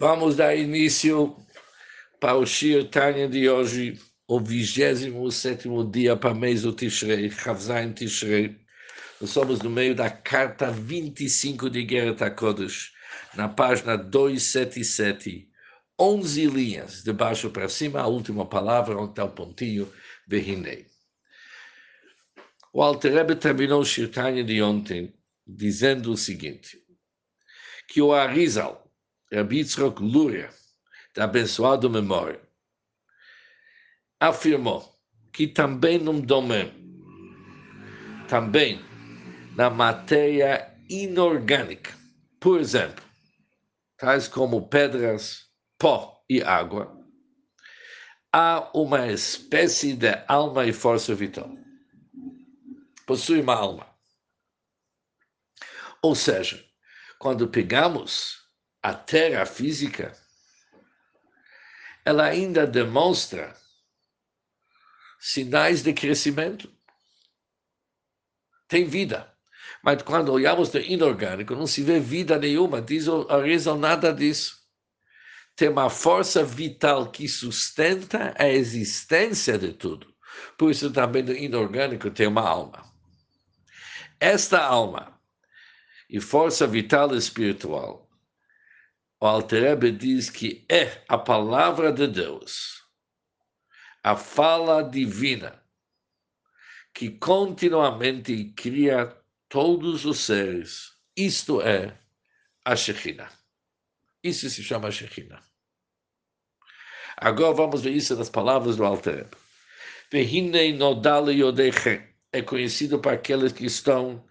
Vamos dar início para o Shir Tanya de hoje, o 27 dia para mês do Tishrei, Chavzain Tishrei. Nós somos no meio da carta 25 de Geret HaKodesh, na página 277, 11 linhas, de baixo para cima, a última palavra, onde está o pontinho, Behinei. O Alter Rebbe terminou o Shir Tanya de ontem, dizendo o seguinte, que o Arizal, Yitzhak Luria, da abençoada memória, afirmou que também no domínio, também na matéria inorgânica, por exemplo, tais como pedras, pó e água, há uma espécie de alma e força vital. Possui uma alma. Ou seja, quando pegamos a Terra física, ela ainda demonstra sinais de crescimento. Tem vida. Mas quando olhamos no inorgânico, não se vê vida nenhuma. Diz a razão nada disso. Tem uma força vital que sustenta a existência de tudo. Por isso também no inorgânico tem uma alma. Esta alma e força vital espiritual o Alterebe diz que é a palavra de Deus, a fala divina, que continuamente cria todos os seres. Isto é a Shekhinah. Isso se chama Shekhinah. Agora vamos ver isso nas palavras do Alterebe. Vehinei nodale yodeche é conhecido para aqueles que estão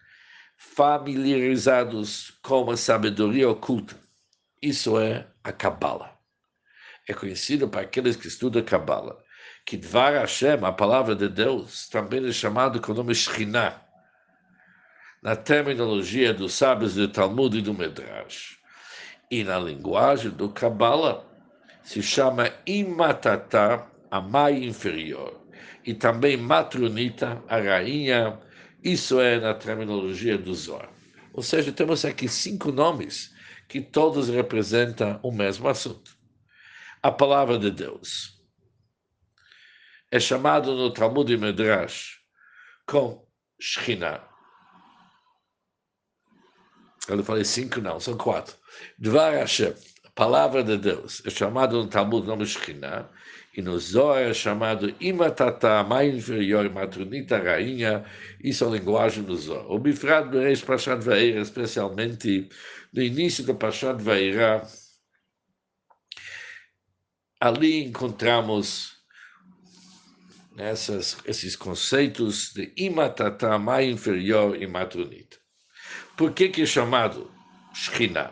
familiarizados com a sabedoria oculta isso é a Kabbalah. É conhecido para aqueles que estudam Kabbalah. Que Dvar Hashem, a palavra de Deus, também é chamado com o nome Shekhinah, na terminologia dos sábios do Talmud e do Medrash. E na linguagem do Kabbalah, se chama Imatata, a mãe inferior. E também Matronita, a rainha. Isso é na terminologia do Zohar. Ou seja, temos aqui cinco nomes que todos representam o mesmo assunto. A palavra de Deus é chamado no Talmud e Medrash com Shekhinah. Eu falei cinco, não, são quatro. Dvar Hashem, a palavra de Deus, é chamado no Talmud nome Shekhinah, e no Zohar chamado Imatata, mãe inferior, matronita, rainha, isso é a linguagem do Zohar. O Bifrad Beresh Pashat Vaera, especialmente no início da Pashat Vaera, ali encontramos essas, esses conceitos de Imatata, mãe inferior e matronita. Por que, que é chamado Shekhinah?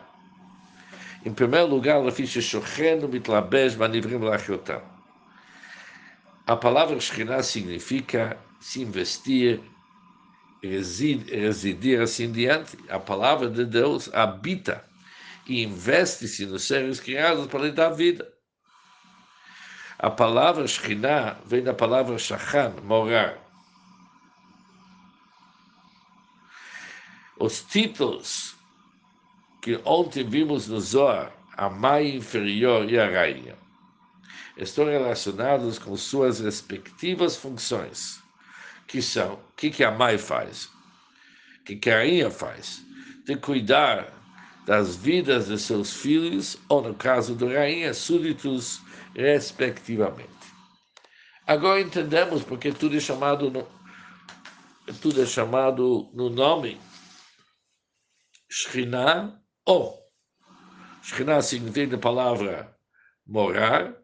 Em primeiro lugar, ela fiz Shochen, Mitlabesh, Manivrim, Lachiotam. A palavra Shekhinah significa se investir, residir, residir assim diante. A palavra de Deus habita e investe-se nos seres criados para lhe dar vida. A palavra Shekhinah vem da palavra Shachan, morar. Os títulos que ontem vimos no Zohar, a mãe inferior e a rainha estão relacionados com suas respectivas funções, que são o que, que a mãe faz, o que, que a rainha faz, de cuidar das vidas de seus filhos, ou no caso da rainha, súditos, respectivamente. Agora entendemos porque tudo é chamado no, tudo é chamado no nome Shekhinah, ou Shekhinah significa a palavra morar,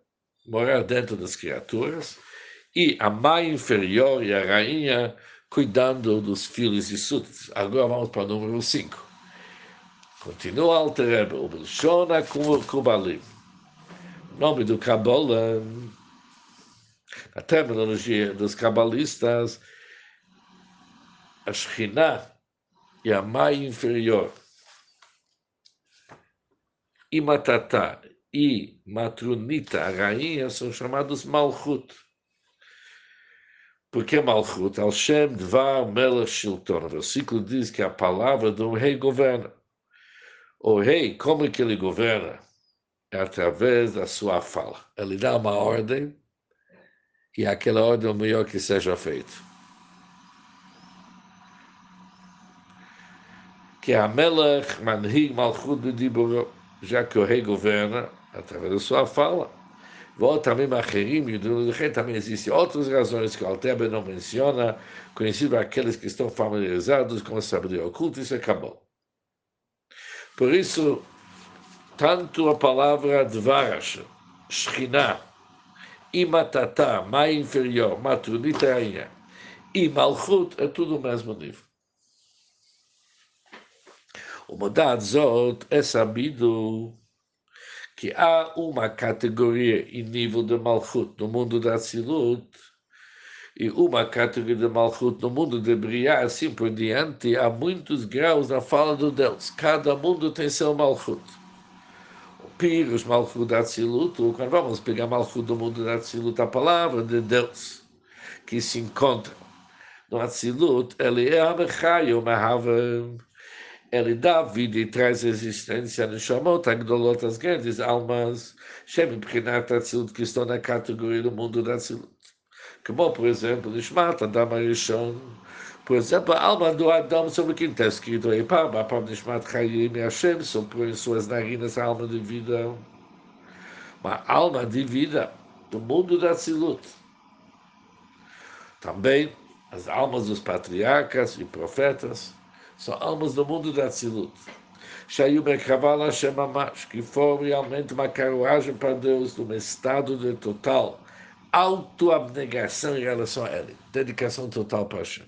morar dentro das criaturas, e a mãe inferior e a rainha cuidando dos filhos e súditos. Agora vamos para o número 5. Continua alterando o Belshona Kubalim. O nome do Kabbalah, a terminologia dos cabalistas, a Shekhinah e a mãe inferior. E Matatá e Matronita, a rainha, são chamados Malchut. Por que Malchut? Al-Shem Dvar Melech Shilton. O versículo diz que a palavra do rei governa. O rei, como é que ele governa? é através da sua fala. Ele dá uma ordem e aquela ordem é o melhor que seja feito. Que a Melech manhig malchut de Diburo, já que o rei governa através da sua fala. também também existem outras razões que o Altebe não menciona, conhecido aqueles que estão familiarizados com a sabedoria oculta, isso acabou. Por isso, tanto a palavra Dvarash, Shekhinah, e Matatá, mais inferior, Rainha, e Malchut, é tudo o mesmo nível. O Modad Zot é sabido que há uma categoria em nível de Malchut no mundo da Tzilut e uma categoria de Malchut no mundo de Briá, assim por diante, há muitos graus na fala do Deus. Cada mundo tem seu Malchut. O Pires, Malchut da Tzilut, quando vamos pegar Malchut do mundo da Tzilut, a palavra de Deus que se encontra no Atzilut, ele é Amechayo, Mehavem, ele dá vida e traz existência no Shamot, Agdolot, as grandes almas, Shem, Prinat Atzilut, que estão na categoria do mundo da Atzilut. Como, por exemplo, Nishmat Adam Arishon, por exemplo, a alma do Adão, sobre quem está escrito aí, Pam, Pam Nishmat Chayim Hashem, soprou em suas narinas a alma de vida, uma alma de vida do mundo da Atzilut. Também as almas dos patriarcas e profetas, são almas do mundo da Tzilut. Shayu Merkavala Shemamash, que foram realmente uma carruagem para Deus, num estado de total autoabnegação em relação a Ele, dedicação total para Hashem.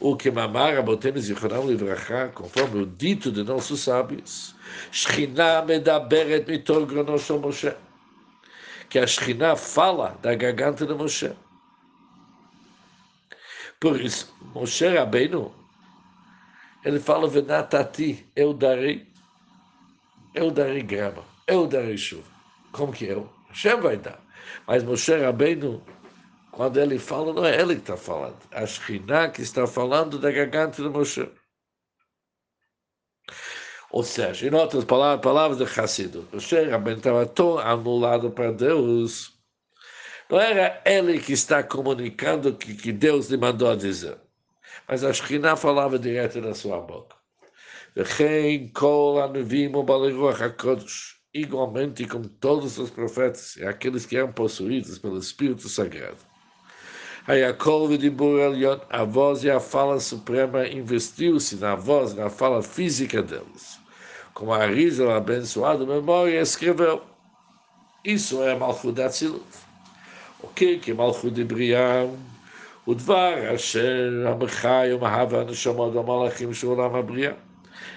O que Mamara Botemos Zichronam Livrachá, conforme o dito de nossos sábios, Shekhinah medaberet mitor gronoshom Moshe, que a Shekhinah fala da garganta de Moshe. Por isso, Moshe Rabbeinu ele fala, Venatati, eu darei, eu darei grama, eu darei chuva. Como que eu? Hashem vai dar. Mas Moshe Rabbeinu, quando ele fala, não é ele que está falando. A Shekhinah que está falando da garganta de Moshe. Ou seja, em outras palavras, palavras de Hassido, Moshe Rabbeinu estava tão anulado para Deus. Não era ele que está comunicando que, que Deus lhe mandou dizer mas a Shekhinah falava direto na sua boca. Igualmente como todos os profetas e aqueles que eram possuídos pelo Espírito Sagrado. A voz e a fala suprema investiu-se na voz, na fala física deles. Como a Risa, abençoado memória, escreveu. Isso é Malchut Atzilut. O que que? Udvar Asher Amachai Omahava Neshama do Malachim Shulam Abriya.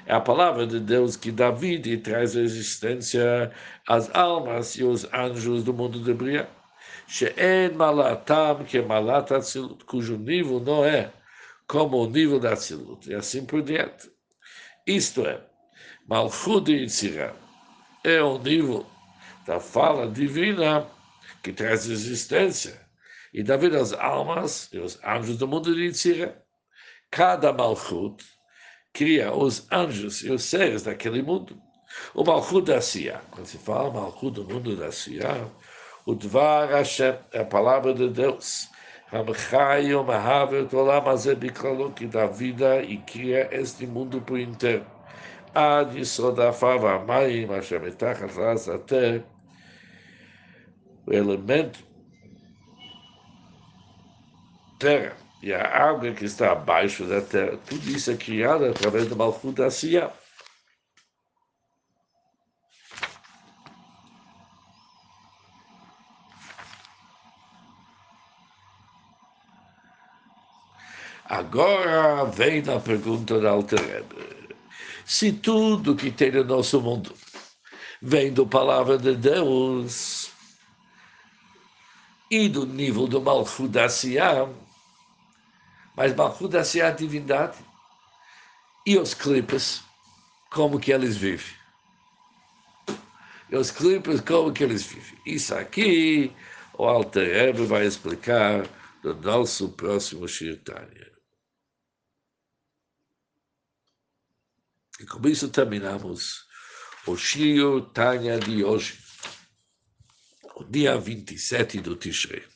É a palavra de Deus que dá vida e traz existência às almas e aos anjos do mundo de Bria. She'en malatam que é malat atzilut, cujo nível não é como o nível da atzilut, e assim por diante. Isto é, malchud e itzirah é o nível da fala divina que traz existência e Davi as almas e os anjos do mundo de Yitzira. Cada Malchut cria os anjos e os seres daquele mundo. O Malchut da Sia, quando se fala Malchut do mundo da Sia, o Dvar Hashem é a palavra de Deus. Hamchayo Mahavet Olam Azebikalo, que dá vida e cria este mundo por inteiro. Ad Yisodafav Amayim Hashem Etachat até o elemento terra e a água que está abaixo da terra, tudo isso é criado através do Malchut da. Agora vem a pergunta da Alterebe. Se tudo que tem no nosso mundo vem da palavra de Deus e do nível do Malchut da mas Malchut é a divindade. E os clipes, como que eles vivem? E os clipes, como que eles vivem? Isso aqui, o Alter Rebbe vai explicar no nosso próximo Shirtanya. E com isso terminamos o Shio Tanya de hoje, o dia 27 do Tishrei.